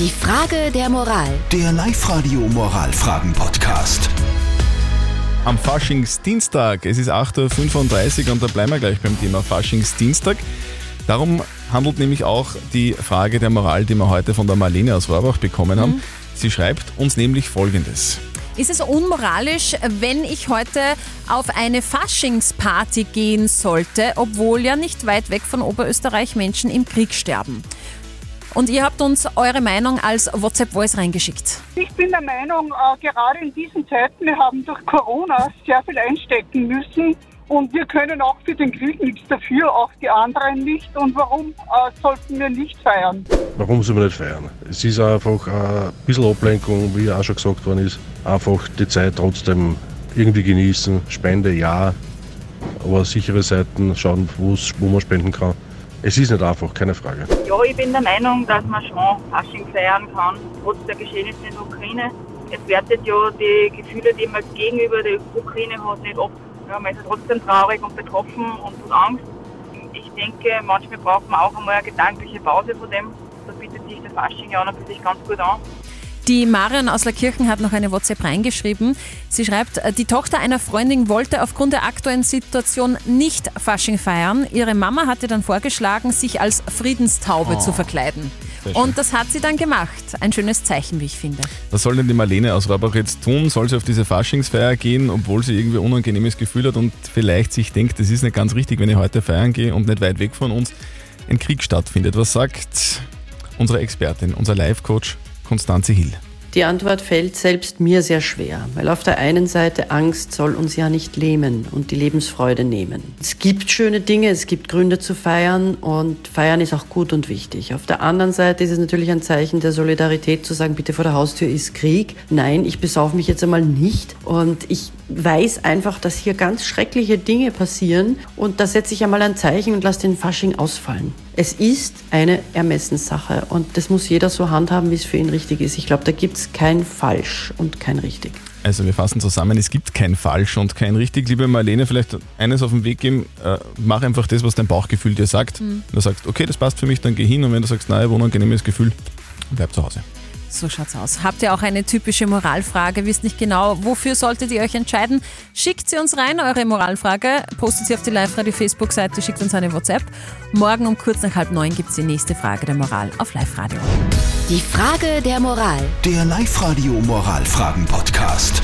Die Frage der Moral. Der Live-Radio Moralfragen-Podcast. Am Faschingsdienstag, es ist 8.35 Uhr und da bleiben wir gleich beim Thema Faschingsdienstag. Darum handelt nämlich auch die Frage der Moral, die wir heute von der Marlene aus Rohrbach bekommen haben. Sie schreibt uns nämlich folgendes. Ist es unmoralisch, wenn ich heute auf eine Faschingsparty gehen sollte, obwohl ja nicht weit weg von Oberösterreich Menschen im Krieg sterben? Und ihr habt uns eure Meinung als WhatsApp-Voice reingeschickt. Ich bin der Meinung, äh, gerade in diesen Zeiten, wir haben durch Corona sehr viel einstecken müssen und wir können auch für den Krieg nichts dafür, auch die anderen nicht. Und warum äh, sollten wir nicht feiern? Warum soll man nicht feiern? Es ist einfach ein bisschen Ablenkung, wie auch schon gesagt worden ist. Einfach die Zeit trotzdem irgendwie genießen. Spende ja, aber sichere Seiten schauen, wo man spenden kann. Es ist nicht einfach, keine Frage. Ja, ich bin der Meinung, dass man schon Fasching feiern kann, trotz der Geschehnisse in der Ukraine. Es wertet ja die Gefühle, die man gegenüber der Ukraine hat, nicht ab. Ja, man ist ja trotzdem traurig und betroffen und hat Angst. Ich denke, manchmal braucht man auch einmal eine gedankliche Pause von dem. Da bietet sich der Fasching ja natürlich ganz gut an. Die Marion aus Lackirchen hat noch eine WhatsApp reingeschrieben. Sie schreibt, äh, die Tochter einer Freundin wollte aufgrund der aktuellen Situation nicht Fasching feiern. Ihre Mama hatte dann vorgeschlagen, sich als Friedenstaube zu verkleiden. Und das hat sie dann gemacht. Ein schönes Zeichen, wie ich finde. Was soll denn die Marlene aus Rohrbach jetzt tun? Soll sie auf diese Faschingsfeier gehen, obwohl sie irgendwie ein unangenehmes Gefühl hat und vielleicht sich denkt, das ist nicht ganz richtig, wenn ich heute feiern gehe und nicht weit weg von uns ein Krieg stattfindet? Was sagt unsere Expertin, unser Live-Coach Konstanze Hill? Die Antwort fällt selbst mir sehr schwer, weil auf der einen Seite Angst soll uns ja nicht lähmen und die Lebensfreude nehmen. Es gibt schöne Dinge, es gibt Gründe zu feiern und feiern ist auch gut und wichtig. Auf der anderen Seite ist es natürlich ein Zeichen der Solidarität zu sagen, bitte vor der Haustür ist Krieg. Nein, ich besaufe mich jetzt einmal nicht und ich weiß einfach, dass hier ganz schreckliche Dinge passieren und da setze ich einmal ein Zeichen und lasse den Fasching ausfallen. Es ist eine Ermessenssache und das muss jeder so handhaben, wie es für ihn richtig ist. Ich glaube, da gibt es kein Falsch und kein Richtig. Also wir fassen zusammen, es gibt kein Falsch und kein richtig. Liebe Marlene, vielleicht eines auf den Weg geben, äh, mach einfach das, was dein Bauchgefühl dir sagt. Wenn du sagst, okay, das passt für mich, dann geh hin und wenn du sagst, nein, unangenehmes Gefühl, bleib zu Hause. So schaut's aus. Habt ihr auch eine typische Moralfrage? Wisst nicht genau, wofür solltet ihr euch entscheiden? Schickt sie uns rein, eure Moralfrage. Postet sie auf die Live-Radio-Facebook-Seite, schickt uns eine WhatsApp. Morgen um kurz nach halb neun gibt's die nächste Frage der Moral auf Live-Radio. Die Frage der Moral. Der Live-Radio Moralfragen-Podcast.